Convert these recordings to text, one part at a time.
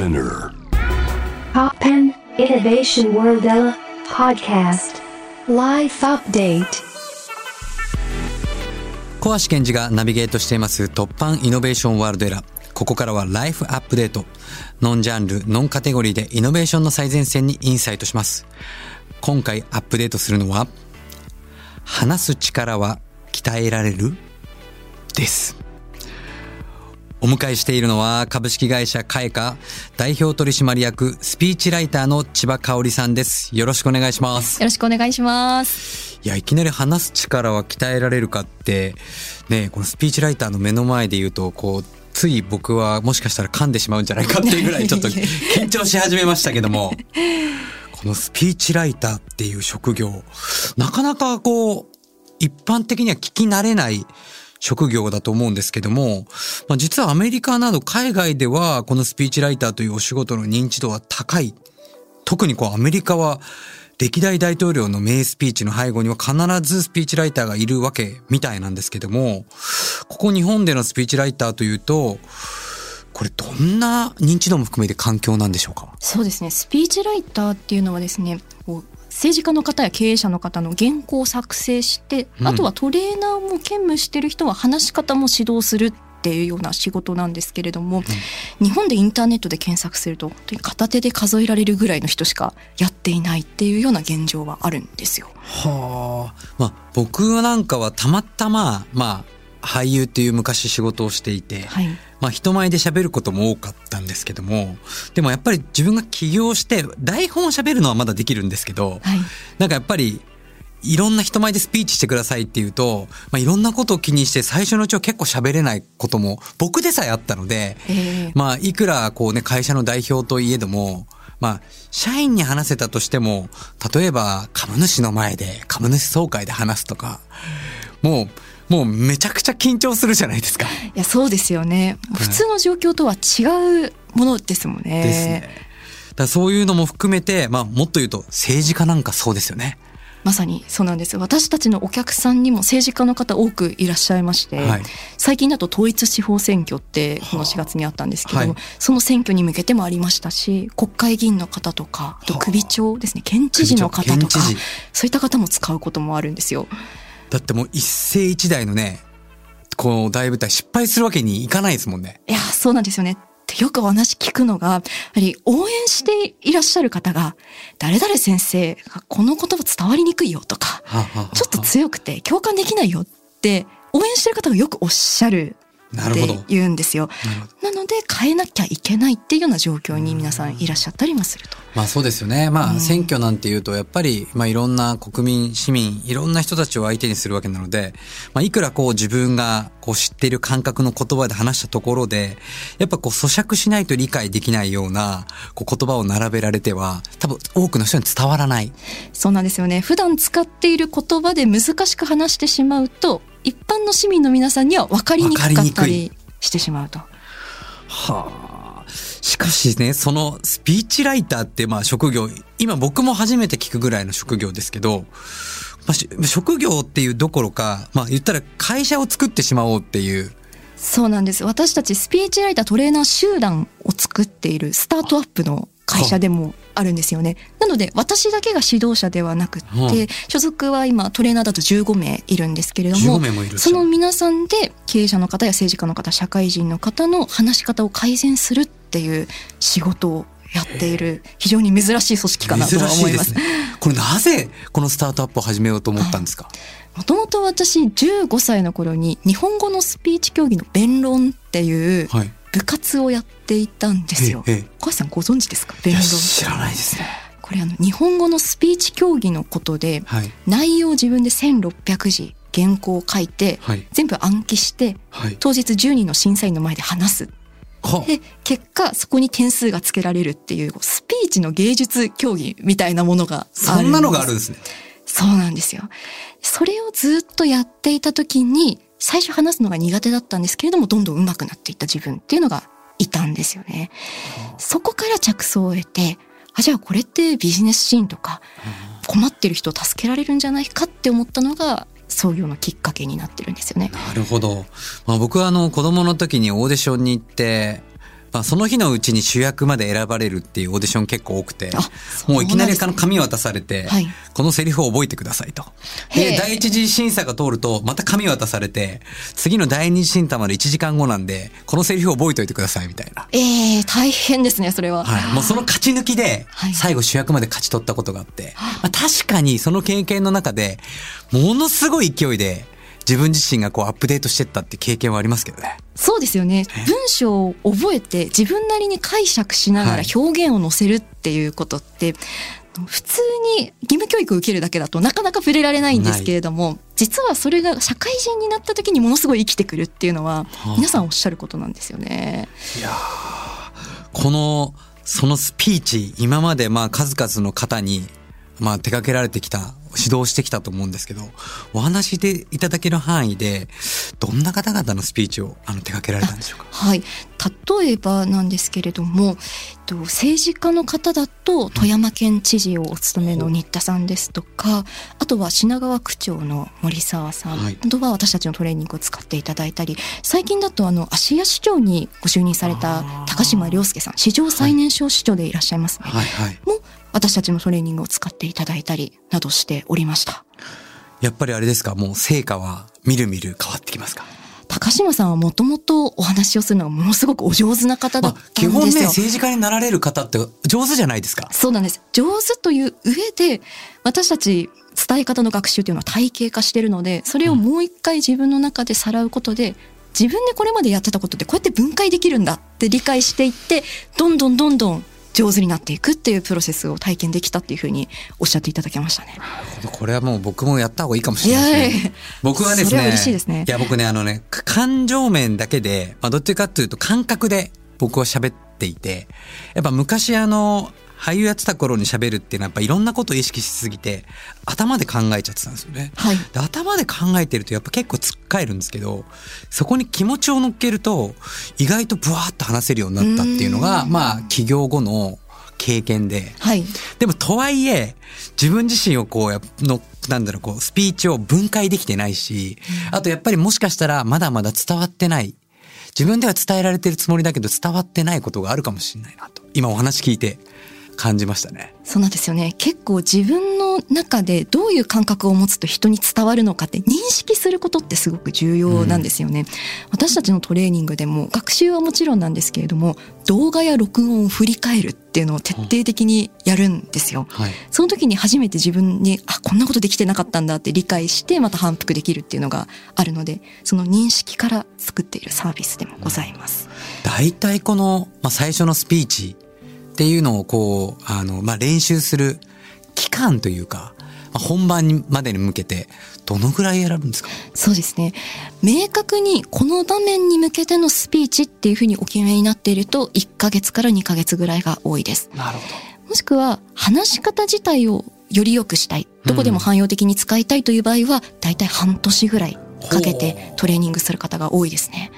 Spinner. Poppen Innovation World podcast. Life update. 小橋健二がナビゲートしています突破イノベーションワールドエラー。ここからはライフアップデート。ノンジャンル、ノンカテゴリーでイノベーションの最前線にインサイトします。今回アップデートするのは、話す力は鍛えられる？です。お迎えしているのは株式会社カエカ代表取締役スピーチライターの千葉香織さんです。よろしくお願いします。よろしくお願いします。いや、いきなり話す力は鍛えられるかって、ね、このスピーチライターの目の前で言うと、こう、つい僕はもしかしたら噛んでしまうんじゃないかっていうぐらいちょっと 緊張し始めましたけども、このスピーチライターっていう職業、なかなかこう、一般的には聞き慣れない職業だと思うんですけども、まあ、実はアメリカなど海外ではこのスピーチライターというお仕事の認知度は高い。特にこうアメリカは歴代大統領の名スピーチの背後には必ずスピーチライターがいるわけみたいなんですけども、ここ日本でのスピーチライターというと、これどんな認知度も含めて環境なんでしょうか？そうですね。スピーチライターっていうのはですね、政治家の方や経営者の方の原稿を作成して、うんあとはトレーナーも兼務してる人は話し方も指導するっていうような仕事なんですけれども、日本でインターネットで検索すると本当に片手で数えられるぐらいの人しかやっていないっていうような現状はあるんですよ。はあ。まあ僕なんかはたまたま、まあ俳優っていう昔仕事をしていて、はい。まあ人前で喋ることも多かったんですけども、でもやっぱり自分が起業して台本を喋るのはまだできるんですけど、はい。なんかやっぱり、いろんな人前でスピーチしてくださいっていうと、まあ、いろんなことを気にして最初のうちは結構喋れないことも僕でさえあったので、えーまあ、いくらこうね、会社の代表といえども、まあ、社員に話せたとしても、例えば株主の前で株主総会で話すとか、もう、もうめちゃくちゃ緊張するじゃないですか。いやそうですよね。普通の状況とは違うものですもんね。ですね。だそういうのも含めて、まあ、もっと言うと政治家なんかそうですよね。まさにそうなんです私たちのお客さんにも政治家の方多くいらっしゃいまして、はい最近だと統一地方選挙ってこの4月にあったんですけども、はいその選挙に向けてもありましたし国会議員の方とかあと首長ですね県知事の方とかそういった方も使うこともあるんですよ。だってもう一世一代のね、こう大舞台失敗するわけにいかないですもんね。いやそうなんですよね。でよくお話聞くのが、やはり応援していらっしゃる方が、誰々先生がこの言葉伝わりにくいよとか、はあはあはあちょっと強くて共感できないよって応援してる方がよくおっしゃるってなるほど。言うんですよ。なので変えなきゃいけないっていうような状況に皆さんいらっしゃったりもすると。まあそうですよね。まあうん選挙なんていうとやっぱりまあいろんな国民、市民、いろんな人たちを相手にするわけなので、まあいくらこう自分がこう知っている感覚の言葉で話したところで、やっぱこう咀嚼しないと理解できないようなこう言葉を並べられては多分多くの人に伝わらない。そうなんですよね。普段使っている言葉で難しく話してしまうと、一般の市民の皆さんには分かりにくかったりしてしまうと。はあ。しかしね、そのスピーチライターってまあ職業、今僕も初めて聞くぐらいの職業ですけど、まあし、職業っていうどころか、まあ言ったら会社を作ってしまおうっていう。そうなんです。私たちスピーチライタートレーナー集団を作っているスタートアップの会社でもあるんですよね。なので私だけが指導者ではなくって、うん所属は今トレーナーだと15名いるんですけれども15名もいるその皆さんで経営者の方や政治家の方社会人の方の話し方を改善するっていう仕事をやっている非常に珍しい組織かなと思いますね。これなぜこのスタートアップを始めようと思ったんですか？もともと私15歳の頃に日本語のスピーチ競技の弁論っていうはい。部活をやっていたんですよ。小橋さんご存知ですか？弁論知らないですね。これあの日本語のスピーチ競技のことではい。内容を自分で1600字原稿を書いてはい。全部暗記してはい。当日10人の審査員の前で話すはで結果そこに点数がつけられるっていうスピーチの芸術競技みたいなものがそんなのがあるんですね。そうなんですよそれをずっとやっていた時に最初話すのが苦手だったんですけれどもどんどん上手くなっていった自分っていうのがいたんですよね。そこから着想を得てあじゃあこれってビジネスシーンとか困ってる人を助けられるんじゃないかって思ったのが創業のきっかけになってるんですよね。なるほど。まあ、僕はあの子供の時にオーディションに行って、まあ、その日のうちに主役まで選ばれるっていうオーディション結構多くてもういきなり紙渡されて、はいこのセリフを覚えてくださいと。で第一次審査が通るとまた紙渡されて次の第二次審査まで1時間後なんでこのセリフを覚えておいてくださいみたいな。ええ大変ですね、それは。はい、もうその勝ち抜きではい最後主役まで勝ち取ったことがあって、まあ、確かにその経験の中でものすごい勢いで自分自身がこうアップデートしてったって経験はありますけどね。そうですよね。文章を覚えて自分なりに解釈しながらはい表現を載せるっていうことって、普通に義務教育を受けるだけだとなかなか触れられないんですけれども、実はそれが社会人になった時にものすごい生きてくるっていうのはあ皆さんおっしゃることなんですよね。このそのスピーチ今までまあ数々の方にまあ手掛けられてきた指導してきたと思うんですけどお話でいただける範囲でどんな方々のスピーチをあの手掛けられたんでしょうか？はい。例えばなんですけれども、えっと政治家の方だと富山県知事をお務めの新田さんですとか、あとは品川区長の森沢さん。はい。などは私たちのトレーニングを使っていただいたり、最近だとあの芦屋市長にご就任された高島亮介さん、史上最年少市長でいらっしゃいますね。はいはい。も私たちのトレーニングを使っていただいたりなどしておりました。やっぱりあれですかもう成果はみるみる変わってきますか？高島さんはもともとお話をするのがものすごくお上手な方だまあったんですよ。基本ね政治家になられる方って上手じゃないですかそうなんです。上手という上で、私たち伝え方の学習というのは体系化してるので、それをもう一回自分の中でさらうことで、自分でこれまでやってたことってこうやって分解できるんだって理解していって、どんどんどんどん上手になっていくっていうプロセスを体験できたっていうふうにおっしゃっていただけましたね。これはもう僕もやった方がいいかもしれないですね。僕はですね。それは嬉しいですねいや僕ね、あのね、か感情面だけで、まあどっちかっていうと感覚で僕は喋っていて、やっぱ昔あの、俳優やってた頃に喋るっていうのはやっぱいろんなことを意識しすぎて、頭で考えちゃってたんですよね。はい。で頭で考えてるとやっぱ結構つっかえるんですけどそこに気持ちを乗っけると意外とブワーッと話せるようになったっていうのがまあ起業後の経験ではい。でもとはいえ自分自身をこうやのなんだろうこうスピーチを分解できてないしあとやっぱりもしかしたらまだまだ伝わってない自分では伝えられてるつもりだけど伝わってないことがあるかもしれないなと今お話聞いて感じましたね。そうなんですよね。結構自分の中でどういう感覚を持つと人に伝わるのかって認識することってすごく重要なんですよね。私たちのトレーニングでも学習はもちろんなんですけれども動画や録音を振り返るっていうのを徹底的にやるんですよ。はいその時に初めて自分にあこんなことできてなかったんだって理解してまた反復できるっていうのがあるのでその認識から作っているサービスでもございます。大体この、まあ、最初のスピーチっていうのをこう、あの、まあ、練習する期間というか、まあ、本番にまでに向けて、どのぐらい選ぶんですか？そうですね。明確にこの場面に向けてのスピーチっていうふうにお決めになっていると1ヶ月から2ヶ月ぐらいが多いです。なるほもしくは話し方自体をより良くしたい。どこでも汎用的に使いたいという場合は、だいたい半年ぐらいかけてトレーニングする方が多いですね。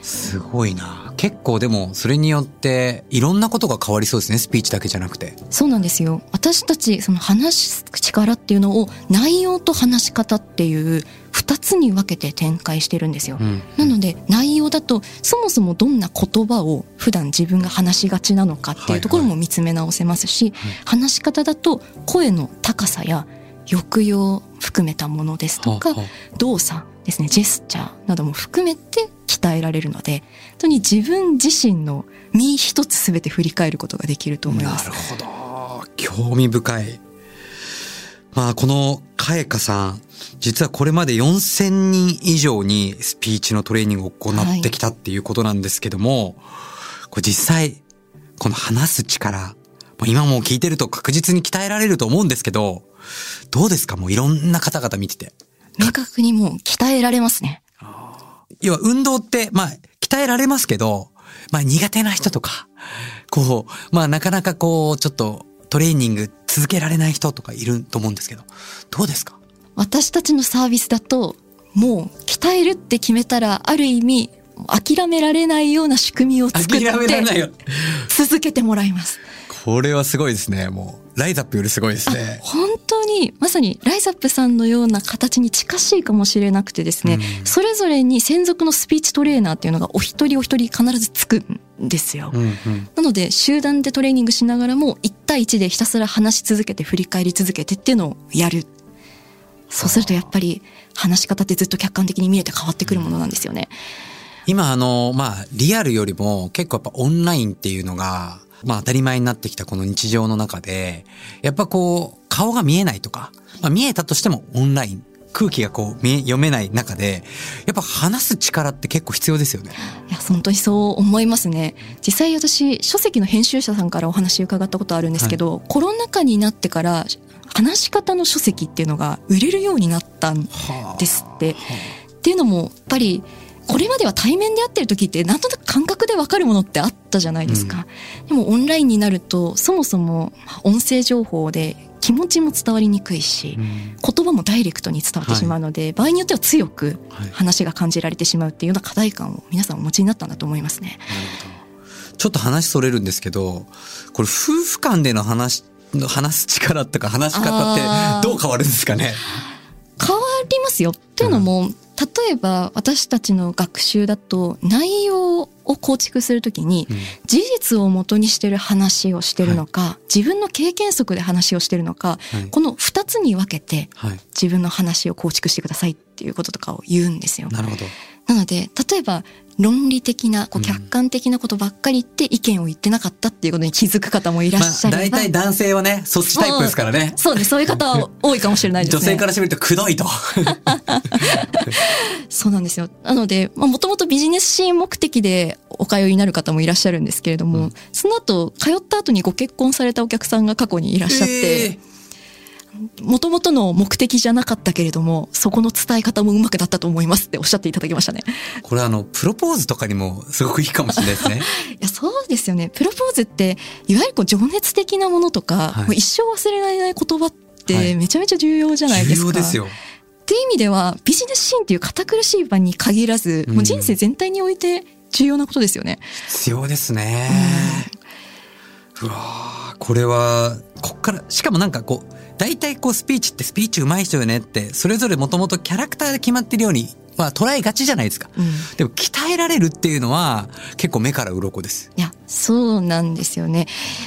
ど。すごいな。結構でも、それによって、いろんなことが変わりそうですね。スピーチだけじゃなくて。そうなんですよ。私たち、その話す力っていうのを内容と話し方っていう二つに分けて展開してるんですよ。うん。なので内容だとそもそもどんな言葉を普段自分が話しがちなのかっていうところも見つめ直せますし、話し方だと声の高さや抑揚を含めたものですとか動作ですねジェスチャーなども含めて鍛えられるので本当に自分自身の身一つ全て振り返ることができると思いますなる。ほど。興味深い。まあ、この、かえかさん、実はこれまで4000人以上にスピーチのトレーニングを行ってきたっていうことなんですけども、これ実際、この話す力、まあ今もう聞いてると確実に鍛えられると思うんですけど、どうですか？もういろんな方々見てて。明確にもう鍛えられますね。要は運動って、まあ、鍛えられますけど、まあ苦手な人とか、こう、まあなかなかこう、ちょっとトレーニング続けられない人とかいると思うんですけど、どうですか？私たちのサービスだともう鍛えるって決めたらある意味諦められないような仕組みを作って諦められないよ。続けてもらいます。これはすごいですね。もう、ライザップよりすごいですね。本当にまさにライザップさんのような形に近しいかもしれなくてですね、うんそれぞれに専属のスピーチトレーナーっていうのがお一人お一人必ずつくんですよ。うんうん。なので集団でトレーニングしながらも1対1でひたすら話し続けて振り返り続けてっていうのをやる。そうするとやっぱり話し方ってずっと客観的に見れて変わってくるものなんですよね。今あの、まあ、リアルよりも結構やっぱオンラインっていうのが、まあ当たり前になってきたこの日常の中で、やっぱこう、顔が見えないとか、まあ見えたとしてもオンライン、空気がこう見え、読めない中で、やっぱ話す力って結構必要ですよね。いや、本当にそう思いますね。実際私、書籍の編集者さんからお話伺ったことあるんですけど、コロナ禍になってから、話し方の書籍っていうのが売れるようになったんですって。っていうのも、やっぱり、これまでは対面で会ってる時ってなんとなく感覚でわかるものってあったじゃないですか。でもオンラインになると、そもそも音声情報で気持ちも伝わりにくいし、うん。言葉もダイレクトに伝わってしまうので、場合によっては強くはい話が感じられてしまうっていうような課題感を皆さんお持ちになったんだと思いますね。ちょっと話それるんですけど、これ夫婦間での話、の話す力とか話し方ってどう変わるんですかね？変わりますよ。っていうのも、例えば私たちの学習だと内容を構築するときにうん事実を元にしてる話をしてるのか、自分の経験則で話をしてるのか、はいこの二つに分けてはい。自分の話を構築してくださいっていうこととかを言うんですよ。なるほど。なので、例えば論理的な、こううん客観的なことばっかり言って意見を言ってなかったっていうことに気づく方もいらっしゃまあ。大体男性はね、そっちタイプですからね。そうです。そういう方は多いかもしれないですね。女性からしてみるとくどいと。そうなんですよ。なので、まあ、もともとビジネスシーン目的でお通いになる方もいらっしゃるんですけれども、うんその後、通った後にご結婚されたお客さんが過去にいらっしゃって、もともとの目的じゃなかったけれども、そこの伝え方もうまくなったと思いますっておっしゃっていただきましたね。これあの、プロポーズとかにもすごくいいかもしれないですね。いや、そうですよね。プロポーズって、いわゆるこう情熱的なものとか、はいもう一生忘れられない言葉っはいてめちゃめちゃ重要じゃないですか。重要ですよ。っていう意味では、ビジネスシーンっていう堅苦しい場に限らず、もう人生全体において重要なことですよね。必要ですね。うわーこれは、こっから、しかもなんかこう、大体こうスピーチってスピーチ上手い人よねって、それぞれもともとキャラクターで決まってるように、まあ捉えがちじゃないですか。うんでも鍛えられるっていうのは結構目から鱗です。いや、そうなんですよね。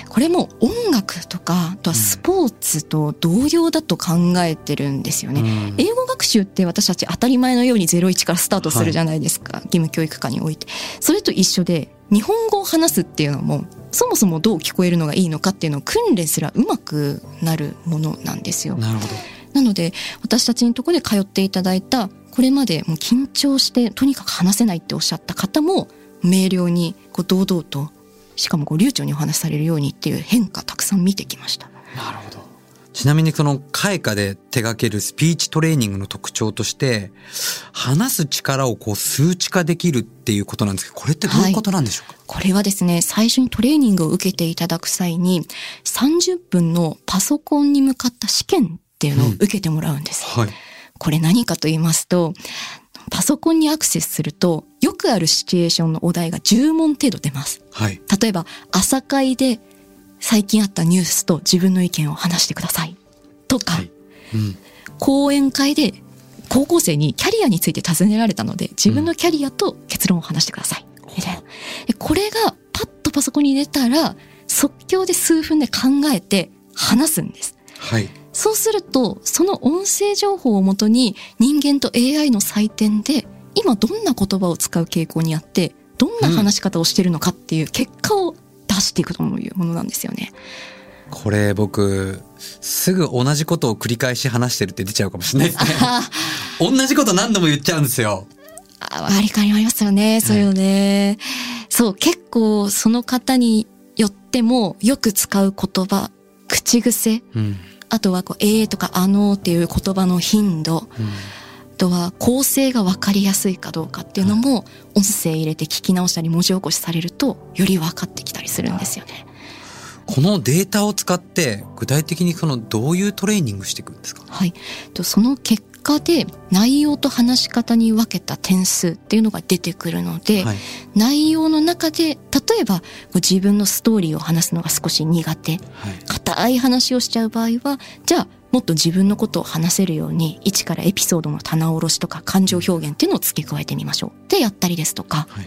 これも音楽とか、あとはスポーツと同様だと考えてるんですよね。うん英語学習って私たち当たり前のように01からスタートするじゃないですか、義務教育科において。それと一緒で、日本語を話すっていうのも、そもそもどう聞こえるのがいいのかっていうのを訓練すらうまくなるものなんですよ。なるほど。なので私たちのところで通っていただいたこれまでもう緊張してとにかく話せないっておっしゃった方も明瞭にこう堂々としかもこう流暢にお話しされるようにっていう変化たくさん見てきました。なるほど。ちなみにその開花で手掛けるスピーチトレーニングの特徴として、話す力をこう数値化できるっていうことなんですけど、これってどういうことなんでしょうか、これはですね、最初にトレーニングを受けていただく際に30分のパソコンに向かった試験っていうのを受けてもらうんです。はい。これ何かと言いますと、パソコンにアクセスすると、よくあるシチュエーションのお題が10問程度出ます。はい。例えば朝会で最近あったニュースと自分の意見を話してくださいとか、はい。うん。講演会で高校生にキャリアについて尋ねられたので自分のキャリアと結論を話してくださいみたいなでこれがパッとパソコンに入れたら即興で数分で考えて話すんですはい。そうするとその音声情報をもとに人間と AI の採点で今どんな言葉を使う傾向にあってどんな話し方をしてるのかっていう結果を出していくというものなんですよね。これ僕、すぐ同じことを繰り返し話してるって出ちゃうかもしれないですね。あ 同じこと何度も言っちゃうんですよ。あ、割り勘ありますよね。そういうのね。そう、結構その方によってもよく使う言葉、口癖、うん。あとはこう、えーとかあのーっていう言葉の頻度、うんあとは構成が分かりやすいかどうかっていうのも、音声入れて聞き直したり文字起こしされると、より分かってきたりするんですよね。このデータを使って具体的にそのどういうトレーニングしていくんですか？はい。とその結果で内容と話し方に分けた点数っていうのが出てくるので、はい内容の中で例えば自分のストーリーを話すのが少し苦手はい硬い話をしちゃう場合はじゃあもっと自分のことを話せるように一からエピソードの棚卸しとか感情表現っていうのを付け加えてみましょう。ってやったりですとか、はい。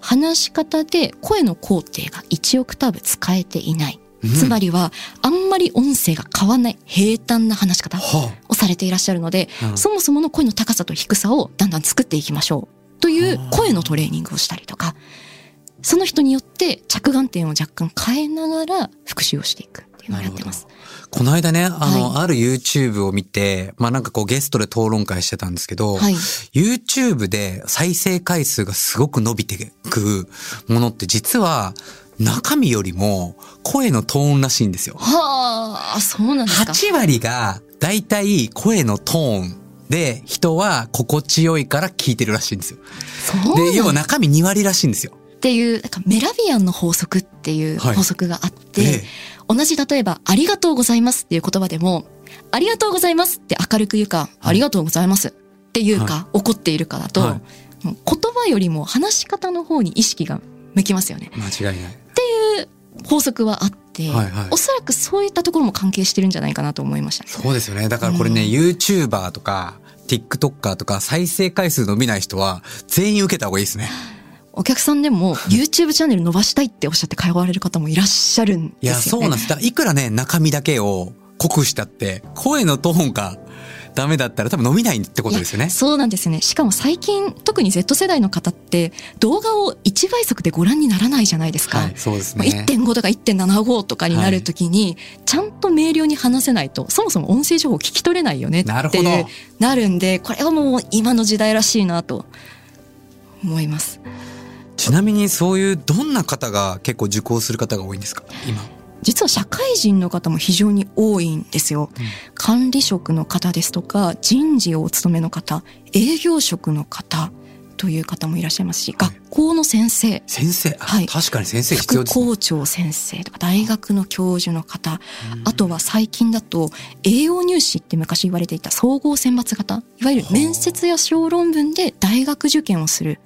話し方で声の工程が1オクターブ使えていない、うん。つまりはあんまり音声が変わんない平坦な話し方はをされていらっしゃるので、うんそもそもの声の高さと低さをだんだん作っていきましょう。という声のトレーニングをしたりとか。その人によって着眼点を若干変えながら復習をしていくっていうのをやってます。この間ね、あの、はある YouTube を見て、まあなんかこうゲストで討論会してたんですけど、はい YouTube で再生回数がすごく伸びてくものって実は中身よりも声のトーンらしいんですよ。はあ、そうなんですか。8割がだいたい声のトーンで人は心地よいから聞いてるらしいんですよ。そうで、要は中身2割らしいんですよ。っていう、なんかメラビアンの法則っていうはい法則があって、ええ同じ例えば、ありがとうございますっていう言葉でも、ありがとうございますって明るく言うか、ありがとうございますっていうか、は怒っているかだと、はい言葉よりも話し方の方に意識が向きますよね。間違いない。法則はあって、はいはいおそらくそういったところも関係してるんじゃないかなと思いました。そうですよね。だからこれね、うん YouTuber とか、TikToker とか再生回数伸びない人は全員受けた方がいいですね。お客さんでも YouTube チャンネル伸ばしたいっておっしゃって通われる方もいらっしゃるんいや、ですよね。そうなんです。だいくらね、中身だけを 濃くしたって、声のトーンがダメだったら多分伸びないってことですよねいや。そうなんですよね。しかも最近、特に Z 世代の方って、動画を1倍速でご覧にならないじゃないですか。はい、そうですまあね。1.5とか1.75とかになるときに、ちゃんと明瞭に話せないと、そもそも音声情報聞き取れないよねってなるほどなるんで、これはもう今の時代らしいなと思います。ちなみにそういうどんな方が結構受講する方が多いんですか？今。実は社会人の方も非常に多いんですよ。管理職の方ですとか、人事をお勤めの方、営業職の方という方もいらっしゃいますし、はい。学校の先生、先生、あはい。確かに先生必要副ですね。校長先生とか大学の教授の方、あとは最近だと栄養入試って昔言われていた総合選抜型。いわゆる面接や小論文で大学受験をする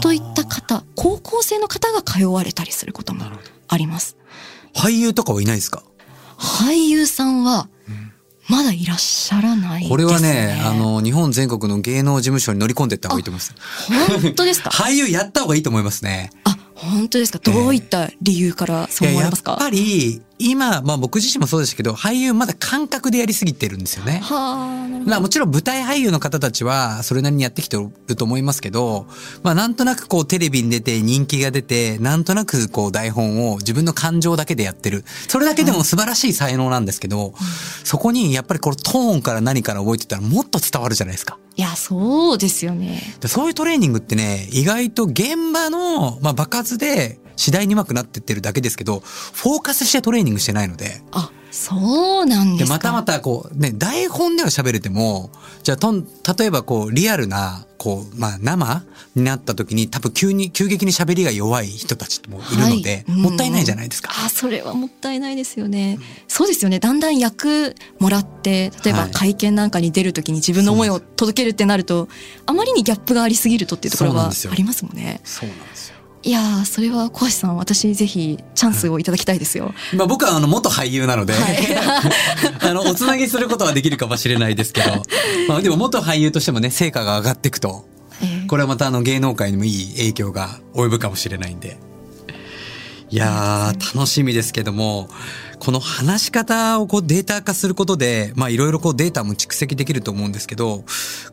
といった方高校生の方が通われたりすることもあります。俳優とかはいないですか？俳優さんはまだいらっしゃらないですね。これはね、あの、日本全国の芸能事務所に乗り込んでいった方がいいと思います。本当ですか？俳優やった方がいいと思いますね。あ本当ですか？どういった理由からそう思われますか、いややっぱり、今、まあ僕自身もそうですけど、俳優まだ感覚でやりすぎてるんですよね。まあもちろん舞台俳優の方たちはそれなりにやってきてると思いますけど、まあなんとなくこうテレビに出て人気が出て、なんとなくこう台本を自分の感情だけでやってる。それだけでも素晴らしい才能なんですけど、そこにやっぱりこのトーンから何から覚えてたらもっと伝わるじゃないですか。いやそうですよねでそういうトレーニングってね、意外と現場の、まあ、場数で次第に上手くなってってるだけですけど、フォーカスしてトレーニングしてないので、あそうなんでですか。またまたこうね、台本では喋れても、じゃあとん、例えばこう、リアルな、こう、まあ生になった時に多分急に、急激に喋りが弱い人たちもいるので、はい。もったいないじゃないですか。あそれはもったいないですよね、そうですよね。だんだん役もらって例えばはい。会見なんかに出るときに自分の思いを届けるってなるとあまりにギャップがありすぎるとっていうところはありますもんね。そうなんですよ。いやーそれは小橋さん私ぜひチャンスをいただきたいですよ、まあ僕はあの元俳優なので、はい。あの、おつなぎすることはできるかもしれないですけど、まあでも元俳優としてもね、成果が上がっていくと、えーこれはまたあの芸能界にもいい影響が及ぶかもしれないんで。いやー、楽しみですけども、この話し方をこうデータ化することで、まあいろいろこうデータも蓄積できると思うんですけど、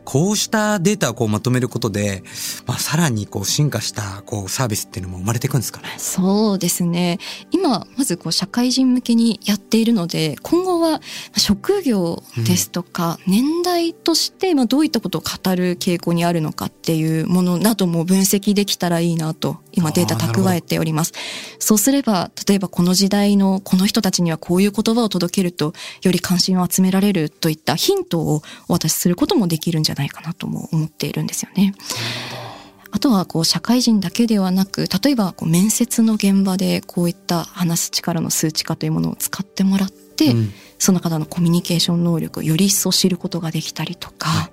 こうしたデータをこうまとめることで、まあさらにこう進化したこうサービスっていうのも生まれていくんですかね。そうですね今まずこう社会人向けにやっているので今後は職業ですとか年代としてまあどういったことを語る傾向にあるのかっていうものなども分析できたらいいなと今データ蓄えております。そうすれば例えばこの時代のこの人たちにはこういう言葉を届けるとより関心を集められるといったヒントをお渡しすることもできるんじゃないかなとも思っているんですよね。あとはこう社会人だけではなく例えばこう面接の現場でこういった話す力の数値化というものを使ってもらって、うん。その方のコミュニケーション能力をより一層知ることができたりとか、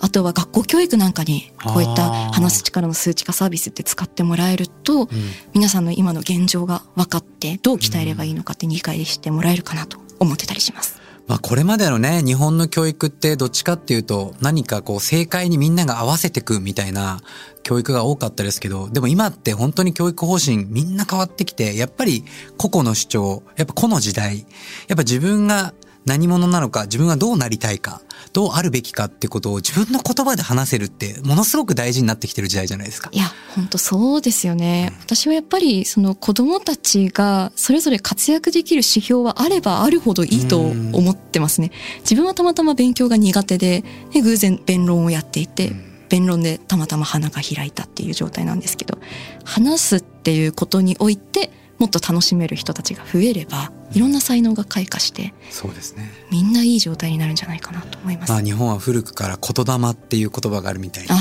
あとは学校教育なんかにこういった話す力の数値化サービスって使ってもらえると、皆さんの今の現状が分かってどう鍛えればいいのかって理解してもらえるかなと思ってたりします。まあこれまでのね、日本の教育ってどっちかっていうと何かこう正解にみんなが合わせてくみたいな教育が多かったですけど、でも今って本当に教育方針みんな変わってきて、やっぱり個々の主張、やっぱ個の時代、やっぱ自分が何者なのか、自分はどうなりたいか、どうあるべきかってことを自分の言葉で話せるってものすごく大事になってきてる時代じゃないですか。いや、本当そうですよね。うん、私はやっぱりその子供たちがそれぞれ活躍できる指標はあればあるほどいいと思ってますね。自分はたまたま勉強が苦手で、で偶然弁論をやっていて、弁論でたまたま花が開いたっていう状態なんですけど、話すっていうことにおいて、もっと楽しめる人たちが増えればいろんな才能が開花してそうですね。みんないい状態になるんじゃないかなと思います、まあ、日本は古くから言霊っていう言葉があるみたいな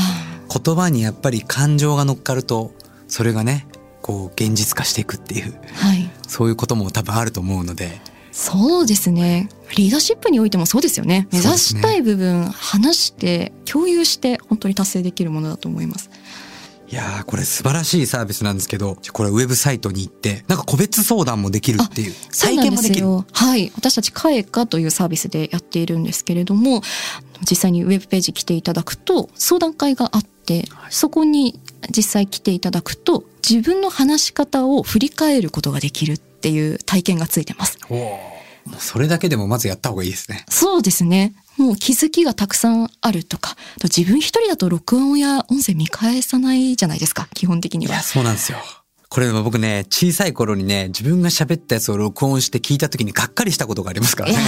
言葉にやっぱり感情が乗っかるとそれがねこう現実化していくっていう、はい、そういうことも多分あると思うので。そうですね。リーダーシップにおいてもそうですよね。目指したい部分、話して共有して本当に達成できるものだと思いますいやーこれ素晴らしいサービスなんですけどこれウェブサイトに行ってなんか個別相談もできるっていう体験もできる。はい。私たちカエカというサービスでやっているんですけれども実際にウェブページ来ていただくと相談会があって、はい、そこに実際来ていただくと自分の話し方を振り返ることができるっていう体験がついてます。もうそれだけでもまずやった方がいいですね。そうですね。もう気づきがたくさんあるとか、自分一人だと録音や音声見返さないじゃないですか、基本的には。いや、そうなんですよ。これ僕ね、小さい頃にね、自分が喋ったやつを録音して聞いた時にがっかりしたことがありますからね。いや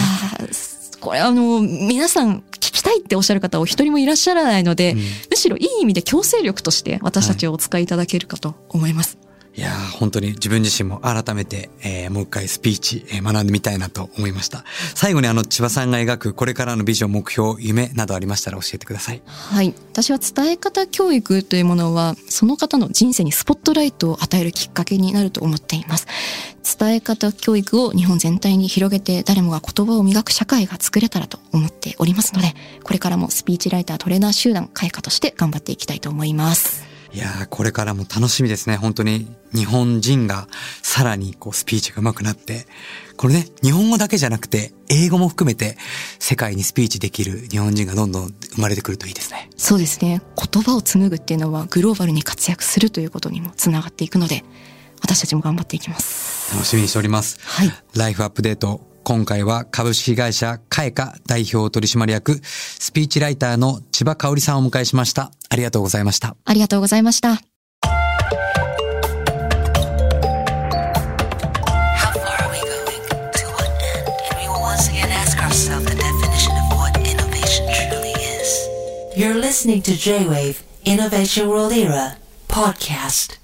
これあの、皆さん聞きたいっておっしゃる方お一人もいらっしゃらないので、うん、むしろいい意味で強制力として私たちをお使いいただけるかと思います。はいいや本当に自分自身も改めて、えー、もう一回スピーチ、えー、学んでみたいなと思いました。最後にあの千葉さんが描くこれからのビジョン、目標、夢などありましたら教えてください。はい。私は伝え方教育というものは、その方の人生にスポットライトを与えるきっかけになると思っています。伝え方教育を日本全体に広げて誰もが言葉を磨く社会が作れたらと思っておりますので、これからもスピーチライタートレーナー集団開花として頑張っていきたいと思います。いやこれからも楽しみですね。本当に日本人がさらにこうスピーチが上手くなって、これね、日本語だけじゃなくて、英語も含めて世界にスピーチできる日本人がどんどん生まれてくるといいですね。そうですね。言葉を紡ぐっていうのはグローバルに活躍するということにもつながっていくので、私たちも頑張っていきます。楽しみにしております。はい。ライフアップデート今回は株式会社カエカ代表取締役、スピーチライターの千葉香織さんをお迎えしました。ありがとうございました。ありがとうございました。You're listening to J-Wave Innovation World Era podcast.